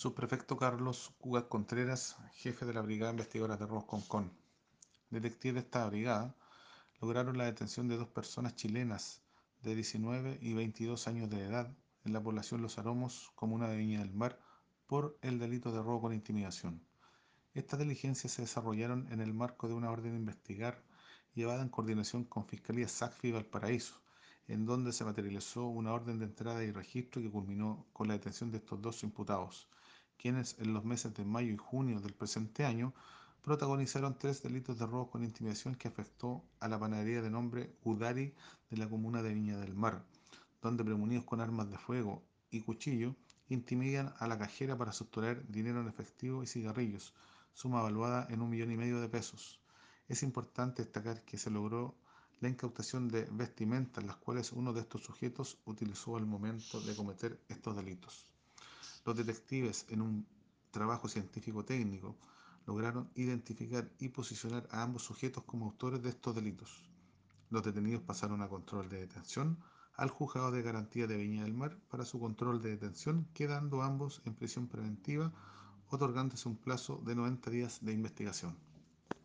Subprefecto Carlos Cugat Contreras, jefe de la Brigada Investigadora de Robos Concón. Detectives de esta brigada lograron la detención de dos personas chilenas de 19 y 22 años de edad en la población Los Aromos, comuna de Viña del Mar, por el delito de robo con intimidación. Estas diligencias se desarrollaron en el marco de una orden de investigar llevada en coordinación con Fiscalía SACFI Valparaíso, en donde se materializó una orden de entrada y registro que culminó con la detención de estos dos imputados, quienes en los meses de mayo y junio del presente año protagonizaron tres delitos de robo con intimidación que afectó a la panadería de nombre Udari de la comuna de Viña del Mar, donde premunidos con armas de fuego y cuchillo intimidan a la cajera para sustraer dinero en efectivo y cigarrillos, suma evaluada en un millón y medio de pesos. Es importante destacar que se logró la incautación de vestimentas, las cuales uno de estos sujetos utilizó al momento de cometer estos delitos. Los detectives, en un trabajo científico técnico, lograron identificar y posicionar a ambos sujetos como autores de estos delitos. Los detenidos pasaron a control de detención al juzgado de garantía de Viña del Mar para su control de detención, quedando ambos en prisión preventiva, otorgándose un plazo de 90 días de investigación.